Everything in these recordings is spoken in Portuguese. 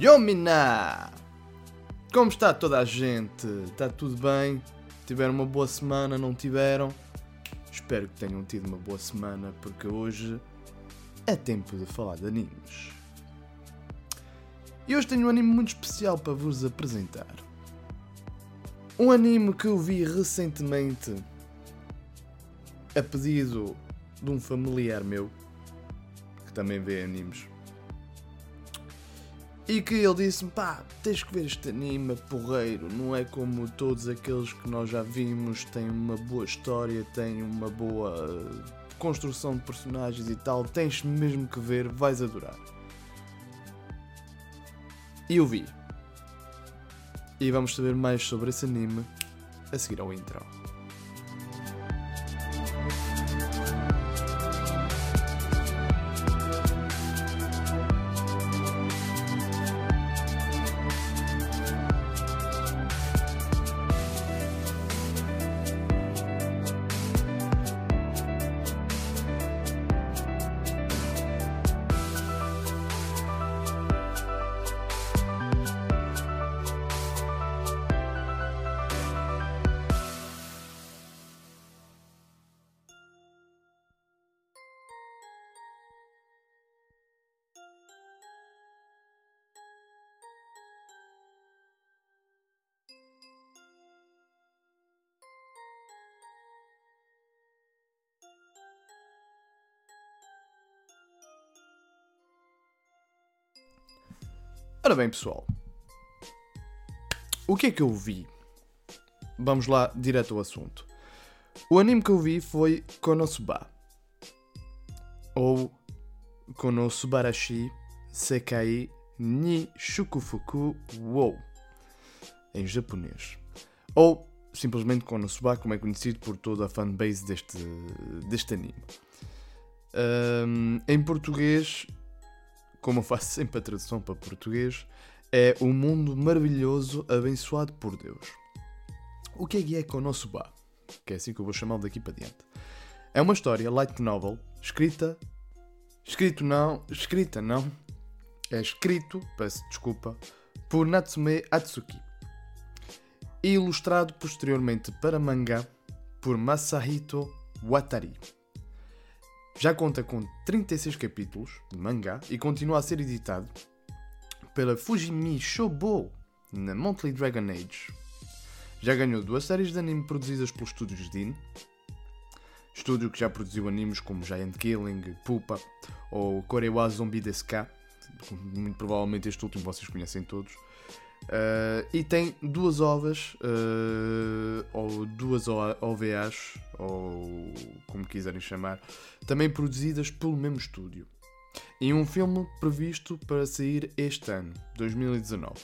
Yomina! Como está toda a gente? Está tudo bem? Tiveram uma boa semana? Não tiveram? Espero que tenham tido uma boa semana, porque hoje é tempo de falar de animes. E hoje tenho um anime muito especial para vos apresentar. Um anime que eu vi recentemente a pedido de um familiar meu que também vê animes. E que ele disse-me, pá, tens que ver este anime, porreiro, não é como todos aqueles que nós já vimos, tem uma boa história, tem uma boa construção de personagens e tal, tens mesmo que ver, vais adorar. E eu vi. E vamos saber mais sobre esse anime a seguir ao intro. Ora bem, pessoal. O que é que eu vi? Vamos lá, direto ao assunto. O anime que eu vi foi Konosuba. Ou Konosubarashi Sekai ni Shukufuku Wo. Em japonês. Ou simplesmente Konosuba, como é conhecido por toda a fanbase deste, deste anime. Um, em português como eu faço sempre a tradução para português, é o um mundo maravilhoso abençoado por Deus. O que é que é Konosuba? Que é assim que eu vou chamá-lo daqui para diante. É uma história light novel, escrita. Escrito não. Escrita não. É escrito, peço desculpa, por Natsume Atsuki. E ilustrado posteriormente para mangá por Masahito Watari. Já conta com 36 capítulos de mangá e continua a ser editado pela Fujimi Shobo na Monthly Dragon Age. Já ganhou duas séries de anime produzidas pelos estúdios Din, estúdio que já produziu animes como Giant Killing, Pupa ou Korewa Zombie Deska, muito provavelmente este último vocês conhecem todos. Uh, e tem duas ovas, uh, ou duas OVAs, ou como quiserem chamar, também produzidas pelo mesmo estúdio. E um filme previsto para sair este ano, 2019.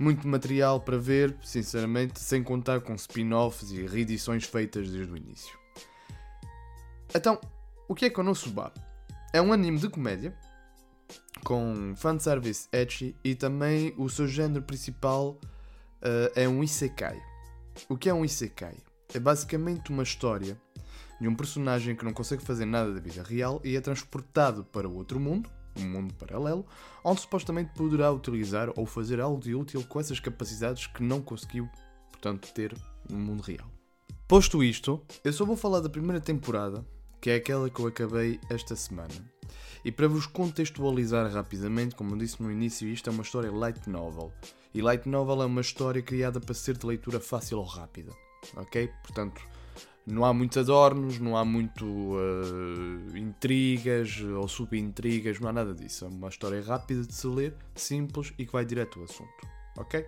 Muito material para ver, sinceramente, sem contar com spin-offs e reedições feitas desde o início. Então, o que é Konosuba? É um anime de comédia com fanservice edgy e também o seu género principal uh, é um isekai. O que é um isekai? É basicamente uma história de um personagem que não consegue fazer nada da vida real e é transportado para outro mundo, um mundo paralelo, onde supostamente poderá utilizar ou fazer algo de útil com essas capacidades que não conseguiu, portanto, ter no mundo real. Posto isto, eu só vou falar da primeira temporada, que é aquela que eu acabei esta semana. E para vos contextualizar rapidamente, como eu disse no início, isto é uma história light novel. E light novel é uma história criada para ser de leitura fácil ou rápida. Ok? Portanto, não há muitos adornos, não há muito uh, intrigas ou sub-intrigas, não há nada disso. É uma história rápida de se ler, simples e que vai direto ao assunto. Ok?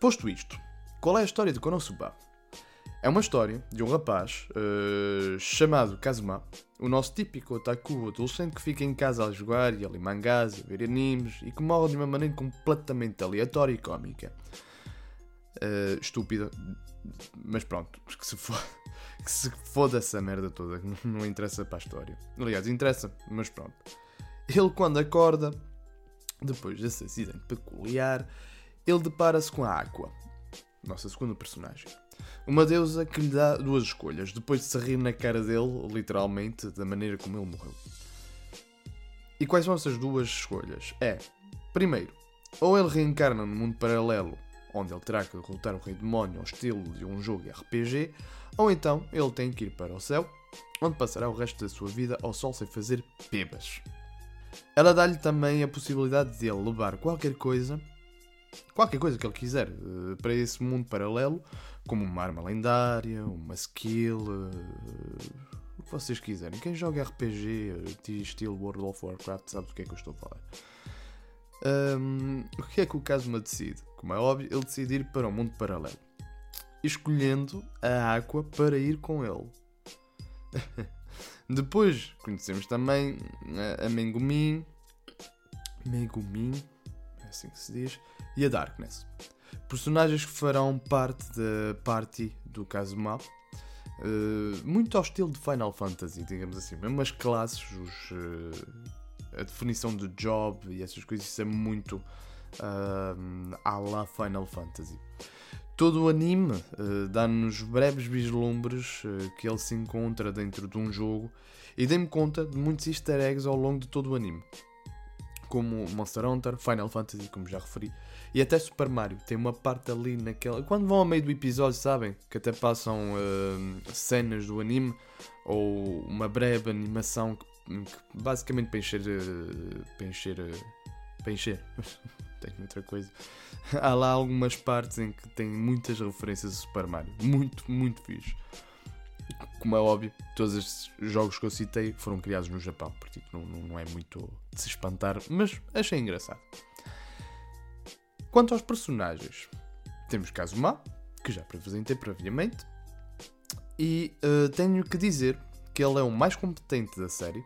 Posto isto, qual é a história de Konosuba? É uma história de um rapaz uh, chamado Kazuma, o nosso típico otaku adolescente que fica em casa a jogar e a ler mangás, a ver animes e que morre de uma maneira completamente aleatória e cómica. Uh, estúpida, mas pronto, que se foda, que se foda essa merda toda, que não interessa para a história. Aliás, interessa, mas pronto. Ele, quando acorda, depois desse acidente peculiar, ele depara-se com a Aqua, nossa segunda personagem. Uma deusa que lhe dá duas escolhas, depois de se rir na cara dele, literalmente, da maneira como ele morreu. E quais são essas duas escolhas? É Primeiro, ou ele reencarna no mundo paralelo, onde ele terá que derrotar o Rei Demónio ao estilo de um jogo RPG, ou então ele tem que ir para o céu, onde passará o resto da sua vida ao sol sem fazer pebas. Ela dá-lhe também a possibilidade de ele levar qualquer coisa, qualquer coisa que ele quiser, eh, para esse mundo paralelo, como uma arma lendária, uma skill, eh, o que vocês quiserem. Quem joga RPG, eh, estilo World of Warcraft, sabe do que é que eu estou a falar. Um, o que é que o Kazuma decide? Como é óbvio, ele decide ir para um mundo paralelo, escolhendo a Aqua para ir com ele. Depois conhecemos também a Megumin, Megumin, é assim que se diz, e a Darkness. Personagens que farão parte da party do Kazuma. Uh, muito ao estilo de Final Fantasy, digamos assim. Mesmo as classes, os, uh, a definição de job e essas coisas, isso é muito uh, à la Final Fantasy. Todo o anime uh, dá-nos breves vislumbres uh, que ele se encontra dentro de um jogo e dei-me conta de muitos easter eggs ao longo de todo o anime. Como Monster Hunter, Final Fantasy, como já referi, e até Super Mario. Tem uma parte ali naquela. Quando vão ao meio do episódio, sabem? Que até passam uh, cenas do anime ou uma breve animação que que basicamente para encher. Eh, para encher. Eh, para encher. Tenho outra coisa. Há lá algumas partes em que tem muitas referências a Super Mario. Muito, muito fixe. Como é óbvio, todos estes jogos que eu citei foram criados no Japão, portanto não, não é muito de se espantar, mas achei engraçado. Quanto aos personagens, temos Kazuma, que já apresentei previamente, e uh, tenho que dizer que ele é o mais competente da série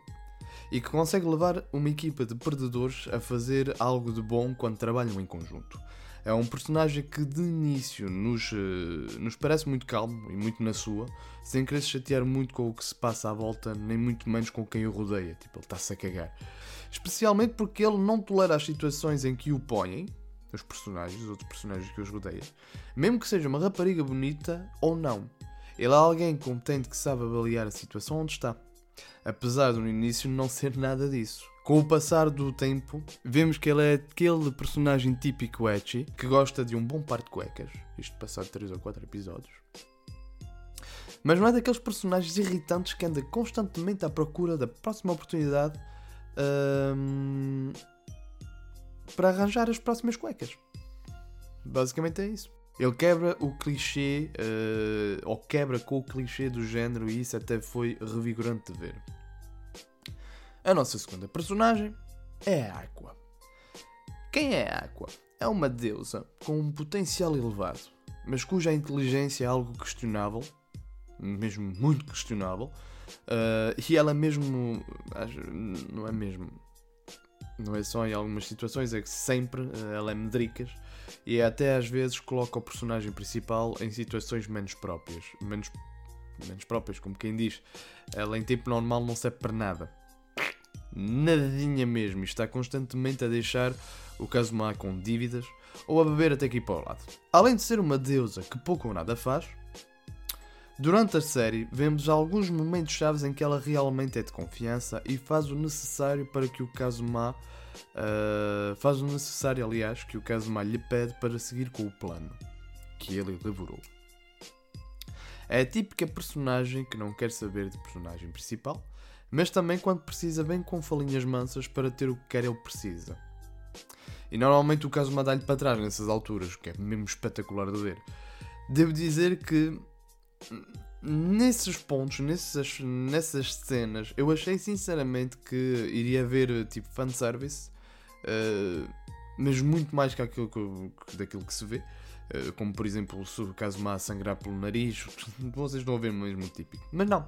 e que consegue levar uma equipa de perdedores a fazer algo de bom quando trabalham em conjunto. É um personagem que de início nos, uh, nos parece muito calmo e muito na sua, sem querer se chatear muito com o que se passa à volta, nem muito menos com quem o rodeia. Tipo, ele está-se a cagar. Especialmente porque ele não tolera as situações em que o põem, os personagens, os outros personagens que os rodeiam, mesmo que seja uma rapariga bonita ou não. Ele é alguém competente que sabe avaliar a situação onde está. Apesar de no início não ser nada disso. Com o passar do tempo, vemos que ele é aquele personagem típico ecchi que gosta de um bom par de cuecas. Isto passado 3 ou 4 episódios. Mas não é daqueles personagens irritantes que anda constantemente à procura da próxima oportunidade hum, para arranjar as próximas cuecas. Basicamente é isso. Ele quebra o clichê, uh, ou quebra com o clichê do género, e isso até foi revigorante de ver. A nossa segunda personagem é a Aqua. Quem é a Aqua? É uma deusa com um potencial elevado, mas cuja inteligência é algo questionável, mesmo muito questionável, uh, e ela mesmo. Não é mesmo. Não é só em algumas situações, é que sempre uh, ela é medricas e até às vezes coloca o personagem principal em situações menos próprias. Menos, menos próprias, como quem diz. Ela em tempo normal não serve para nada. Nadinha mesmo. Está constantemente a deixar o Kazuma com dívidas ou a beber até aqui para o lado. Além de ser uma deusa que pouco ou nada faz, durante a série vemos alguns momentos chaves em que ela realmente é de confiança e faz o necessário para que o Kazuma Uh, faz o necessário, aliás, que o Kazuma lhe pede para seguir com o plano que ele elaborou. É a típica personagem que não quer saber de personagem principal, mas também quando precisa vem com falinhas mansas para ter o que quer ele precisa. E normalmente o Kazuma dá-lhe para trás nessas alturas, o que é mesmo espetacular de ver. Devo dizer que nesses pontos, nessas, nessas cenas, eu achei sinceramente que iria haver tipo fanservice, uh, mas muito mais que aquilo que, daquilo que se vê. Uh, como por exemplo, o caso a sangrar pelo nariz, vocês a ver mesmo típico. Mas não,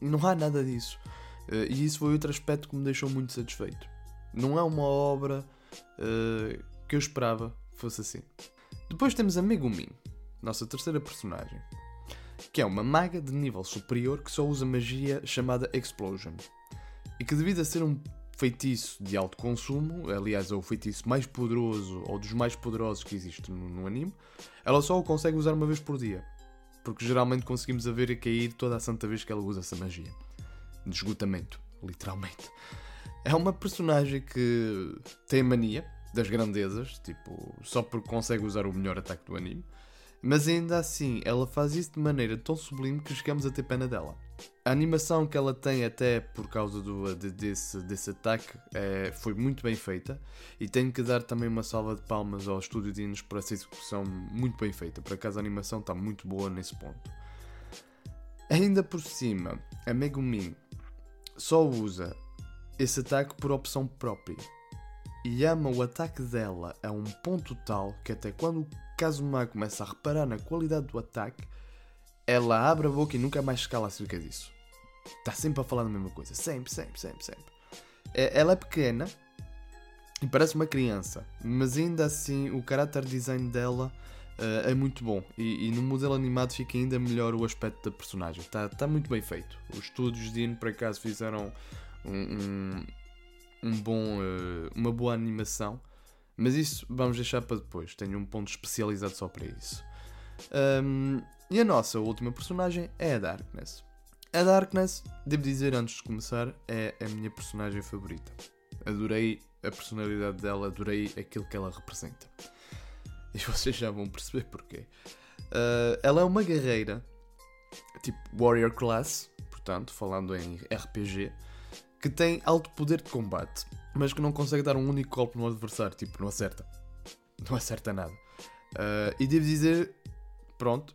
não há nada disso. Uh, e isso foi outro aspecto que me deixou muito satisfeito. Não é uma obra uh, que eu esperava fosse assim. Depois temos a Megumin, nossa terceira personagem que é uma maga de nível superior que só usa magia chamada Explosion. E que devido a ser um feitiço de alto consumo, aliás é o feitiço mais poderoso ou dos mais poderosos que existe no, no anime, ela só o consegue usar uma vez por dia. Porque geralmente conseguimos a ver a cair toda a santa vez que ela usa essa magia. De esgotamento, literalmente. É uma personagem que tem mania das grandezas, tipo, só porque consegue usar o melhor ataque do anime. Mas ainda assim, ela faz isso de maneira tão sublime que chegamos a ter pena dela. A animação que ela tem, até por causa do, de, desse, desse ataque, é, foi muito bem feita. E tenho que dar também uma salva de palmas ao Estúdio Dinos por essa execução muito bem feita. Por acaso a animação está muito boa nesse ponto. Ainda por cima, a Megumin só usa esse ataque por opção própria e ama o ataque dela a um ponto tal que até quando Kazuma começa a reparar na qualidade do ataque, ela abre a boca e nunca mais se cala acerca disso. Está sempre a falar da mesma coisa, sempre, sempre, sempre, sempre. É, ela é pequena e parece uma criança, mas ainda assim o character design dela uh, é muito bom e, e, no modelo animado fica ainda melhor o aspecto da personagem. Está tá muito bem feito. Os estúdios de Ino, por acaso, fizeram um, um, um bom, uh, uma boa animação, mas isso vamos deixar para depois. Tenho um ponto especializado só para isso. Um, e a nossa última personagem é a Darkness. A Darkness, devo dizer antes de começar, é a minha personagem favorita. Adorei a personalidade dela, adorei aquilo que ela representa. E vocês já vão perceber porquê. Uh, ela é uma guerreira, tipo Warrior Class, portanto, falando em RPG, que tem alto poder de combate, mas que não consegue dar um único golpe no adversário, tipo, não acerta. Não acerta nada. Uh, e devo dizer, pronto,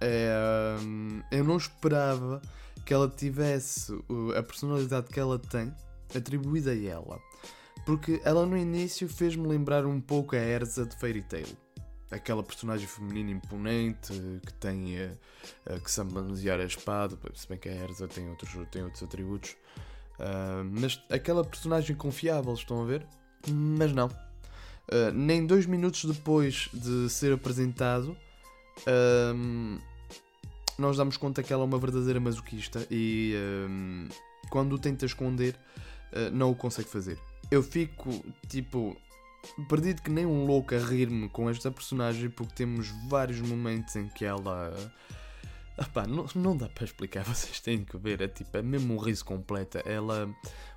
é, um, eu não esperava que ela tivesse a personalidade que ela tem atribuída a ela. Porque ela no início fez-me lembrar um pouco a Erza de Fairy Tail. Aquela personagem feminina imponente que tem uh, uh, que sabe manusear a espada, se bem que a Erza tem outros, tem outros atributos. Uh, mas aquela personagem confiável, estão a ver? Mas não. Uh, nem dois minutos depois de ser apresentado, uh, nós damos conta que ela é uma verdadeira masoquista e quando o tenta esconder, não o consegue fazer eu fico tipo perdido que nem um louco a rir-me com esta personagem porque temos vários momentos em que ela. Epá, não, não dá para explicar, vocês têm que ver, é tipo, é mesmo um riso completa. Ela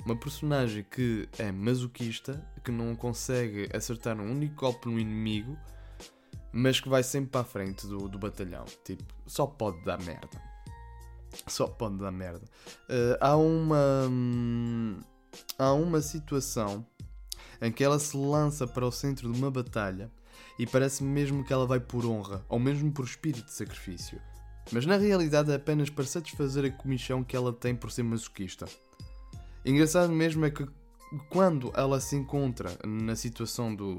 uma personagem que é masoquista, que não consegue acertar um único golpe no inimigo, mas que vai sempre para a frente do, do batalhão. Tipo, só pode dar merda. Só pode dar merda. Uh, há uma. Hum, há uma situação em que ela se lança para o centro de uma batalha e parece mesmo que ela vai por honra, ou mesmo por espírito de sacrifício. Mas na realidade é apenas para satisfazer a comichão que ela tem por ser masoquista. Engraçado mesmo é que quando ela se encontra na situação do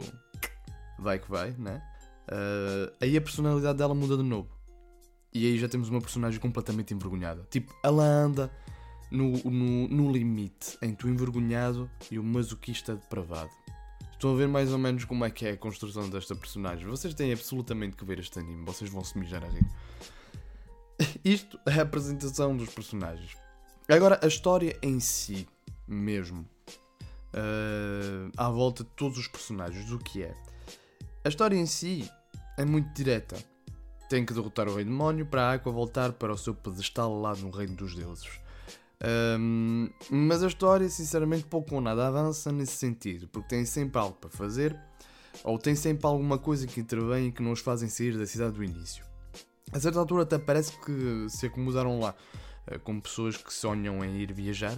vai que vai, né? Uh, aí a personalidade dela muda de novo. E aí já temos uma personagem completamente envergonhada. Tipo, ela anda no, no, no limite entre o envergonhado e o masoquista depravado. Estão a ver mais ou menos como é que é a construção desta personagem. Vocês têm absolutamente que ver este anime, vocês vão se mijar a rir. Isto é a apresentação dos personagens. Agora, a história em si, mesmo, uh, à volta de todos os personagens, o que é? A história em si é muito direta. Tem que derrotar o Rei Demónio para a Aqua voltar para o seu pedestal lá no Reino dos Deuses. Um, mas a história, sinceramente, pouco ou nada avança nesse sentido, porque tem sempre algo para fazer, ou tem sempre alguma coisa que intervém e que não os fazem sair da cidade do início. A certa altura, até parece que se acomodaram lá uh, com pessoas que sonham em ir viajar,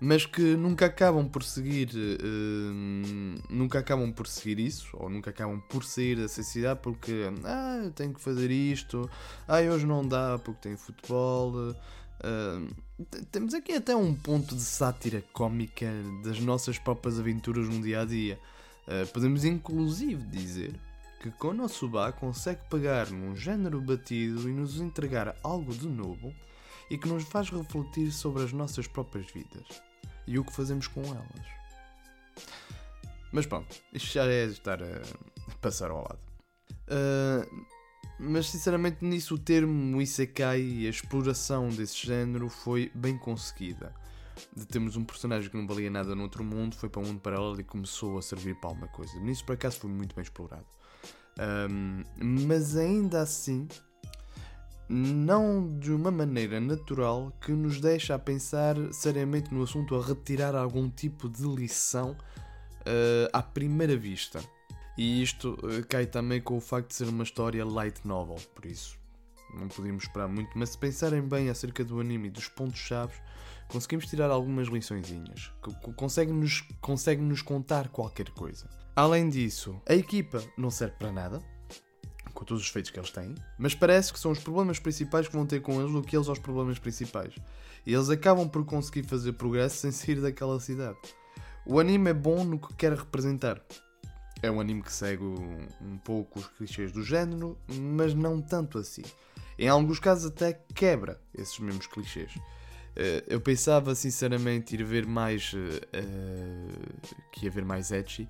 mas que nunca acabam por seguir, uh, nunca acabam por seguir isso, ou nunca acabam por sair dessa cidade porque, ah, eu tenho que fazer isto, ah, hoje não dá porque tenho futebol. Uh, temos aqui até um ponto de sátira cómica das nossas próprias aventuras no dia a dia. Uh, podemos inclusive dizer que Konosuba consegue pegar num género batido e nos entregar algo de novo e que nos faz refletir sobre as nossas próprias vidas e o que fazemos com elas. Mas pronto, isto já é estar a passar ao lado. Uh, mas sinceramente nisso o termo Isekai e a exploração desse género foi bem conseguida. De termos um personagem que não valia nada no outro mundo, foi para um mundo paralelo e começou a servir para alguma coisa. Nisso por acaso foi muito bem explorado. Um, mas ainda assim, não de uma maneira natural que nos deixa a pensar seriamente no assunto, a retirar algum tipo de lição uh, à primeira vista. E isto uh, cai também com o facto de ser uma história light novel, por isso não podíamos esperar muito, mas se pensarem bem acerca do anime e dos pontos-chave, conseguimos tirar algumas liçõezinhas. Consegue-nos consegue -nos contar qualquer coisa. Além disso, a equipa não serve para nada, com todos os feitos que eles têm, mas parece que são os problemas principais que vão ter com eles do que eles aos problemas principais. E eles acabam por conseguir fazer progresso sem sair daquela cidade. O anime é bom no que quer representar. É um anime que segue um, pouco os clichês do género, mas não tanto assim. Em alguns casos até quebra esses mesmos clichês. Uh, eu pensava sinceramente ir ver mais. Uh, que ia ver mais edgy,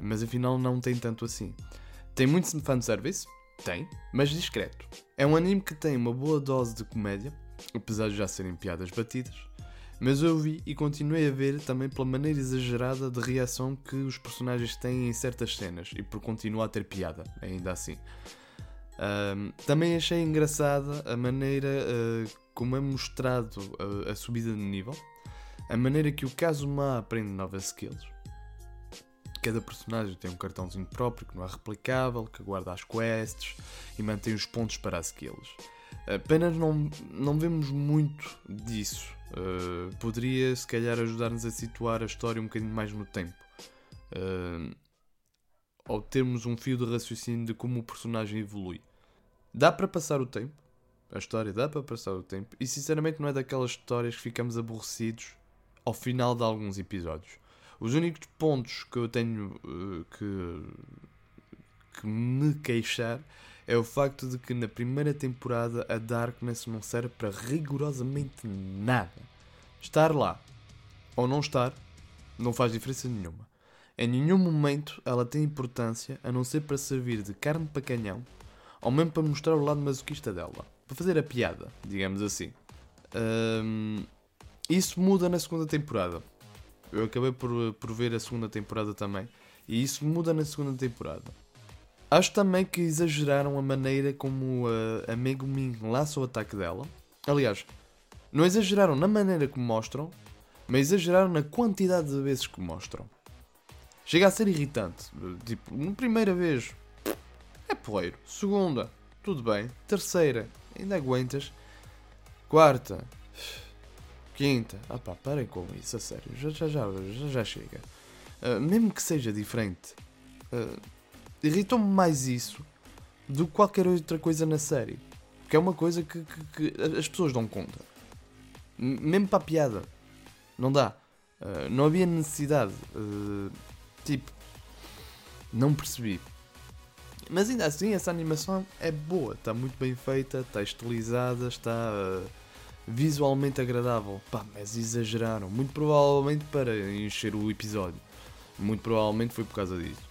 mas afinal não tem tanto assim. Tem muito fanservice, tem, mas discreto. É um anime que tem uma boa dose de comédia, apesar de já serem piadas batidas, mas eu vi e continuei a ver também pela maneira exagerada de reação que os personagens têm em certas cenas e por continuar a ter piada, ainda assim. Um, também achei engraçada a maneira uh, como é mostrado a, a, subida de nível, a maneira que o Kazuma aprende novas skills. Cada personagem tem um cartãozinho próprio que não é replicável, que guarda as quests e mantém os pontos para as skills. Apenas não, não vemos muito disso. Uh, poderia, se calhar, ajudar-nos a situar a história um bocadinho mais no tempo. Uh, termos um fio de raciocínio de como o personagem evolui. Dá para passar o tempo, a história dá para passar o tempo, e sinceramente não é daquelas histórias que ficamos aborrecidos ao final de alguns episódios. Os únicos pontos que eu tenho uh, que, que me queixar é o facto de que na primeira temporada a Darkness não serve para rigorosamente nada. Estar lá ou não estar não faz diferença nenhuma. Em nenhum momento ela tem importância a não ser para servir de carne para canhão ou mesmo para mostrar o lado masoquista dela. Para fazer a piada, digamos assim. Um, isso muda na segunda temporada. Eu acabei por, por ver a segunda temporada também. E isso muda na segunda temporada. Acho também que exageraram a maneira como a, a Megumin lança o ataque dela. Aliás, não exageraram na maneira como mostram, mas exageraram na quantidade de vezes que mostram. Chega a ser irritante. Tipo, primeira vez é poeiro. Segunda, tudo bem. Terceira, ainda aguentas. Quarta, quinta, ah pá, parem com isso, a sério. Já, já, já, já, já chega. Uh, mesmo que seja diferente, uh, irritou-me mais isso do que qualquer outra coisa na série. Porque é uma coisa que, que, que as pessoas dão conta. Mesmo para a piada. Não dá. Uh, não havia necessidade. Uh, Tipo, não percebi. Mas ainda assim, essa animação é boa, está muito bem feita, está estilizada, está uh, visualmente agradável. Pá, mas exageraram, muito provavelmente para encher o episódio. Muito provavelmente foi por causa disso.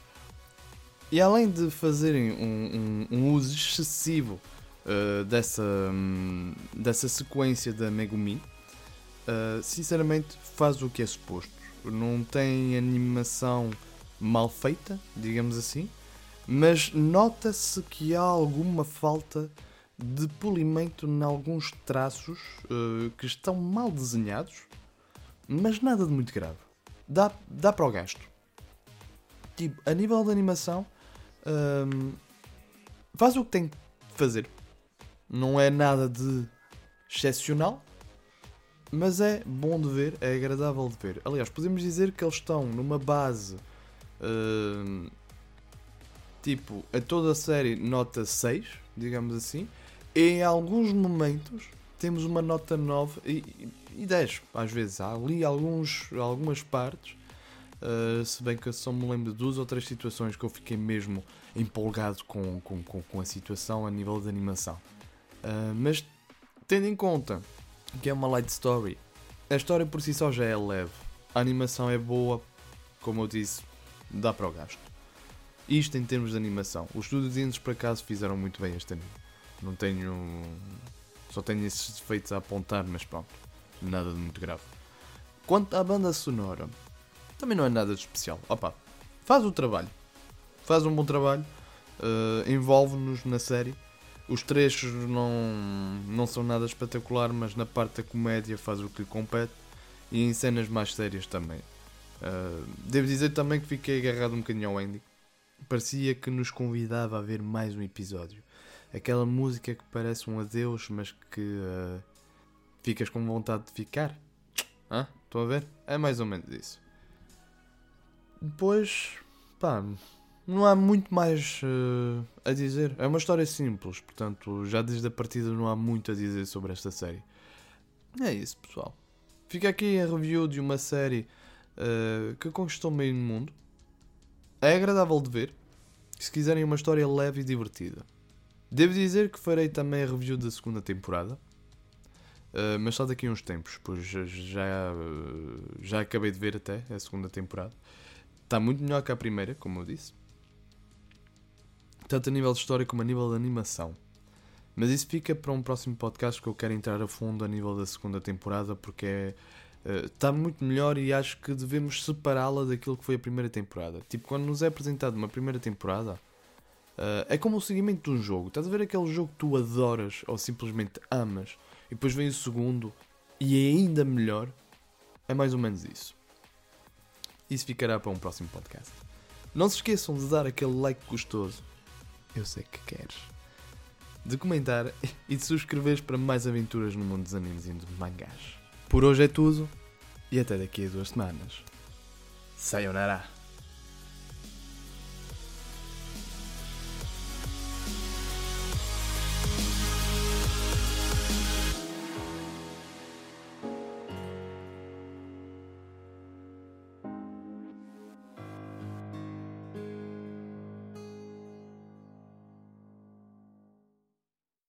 E além de fazerem um, um, um uso excessivo uh, dessa, um, dessa sequência da Megumi, uh, sinceramente faz o que é suposto. Não tem animação mal feita, digamos assim, mas nota-se que há alguma falta de polimento em alguns traços uh, que estão mal desenhados, mas nada de muito grave. Dá, dá para o gasto. Tipo, a nível de animação, ehm, faz o que tem de fazer. Não é nada de excepcional, mas é bom de ver, é agradável de ver. Aliás, podemos dizer que eles estão numa base Uh, tipo, a toda a série nota 6, digamos assim, e em alguns momentos temos uma nota 9 e, e 10, às vezes. Há ali alguns, algumas partes, uh, se bem que eu só me lembro de duas ou três situações que eu fiquei mesmo empolgado com, com, com, com a situação a nível de animação. Uh, mas tendo em conta que é uma light story, a história por si só já é leve, a animação é boa, como eu disse, dá para o gasto. Isto em termos de animação. Os estudiantes por acaso fizeram muito bem este anime. Não tenho. Só tenho esses defeitos a apontar, mas pronto. Nada de muito grave. Quanto à banda sonora, também não é nada de especial. Opa, faz o trabalho. Faz um bom trabalho. Uh, Envolve-nos na série. Os trechos não, não são nada espetacular, mas na parte da comédia faz o que lhe compete e em cenas mais sérias também. Uh, devo dizer também que fiquei agarrado um bocadinho ao ending. Parecia que nos convidava a ver mais um episódio. Aquela música que parece um adeus, mas que uh, ficas com vontade de ficar. Hã? Estão a ver? É mais ou menos isso. Depois, pá, não há muito mais uh, a dizer. É uma história simples, portanto, já desde a partida não há muito a dizer sobre esta série. É isso, pessoal. Fica aqui a review de uma série uh, que conquistou meio mundo. É agradável de ver. Se quiserem uma história leve e divertida. Devo dizer que farei também a review da segunda temporada. Uh, mas só daqui a uns tempos, pois já, já, acabei de ver até a segunda temporada. Está muito melhor que a primeira, como eu disse. Tanto a nível de história como a nível de animação. Mas isso fica para um próximo podcast que eu quero entrar a fundo a nível da segunda temporada porque é, está muito melhor e acho que devemos separá-la daquilo que foi a primeira temporada. Tipo, quando nos é apresentado uma primeira temporada, uh, é como o seguimento de um jogo. Estás a ver aquele jogo que tu adoras ou simplesmente amas e depois vem o segundo e é ainda melhor? É mais ou menos isso. Isso ficará para um próximo podcast. Não se esqueçam de dar aquele like gostoso. Eu sei que queres de comentar e de subscreveres para mais aventuras no mundo dos animes e dos mangás. Por hoje é tudo e até daqui a duas semanas. Sayonara!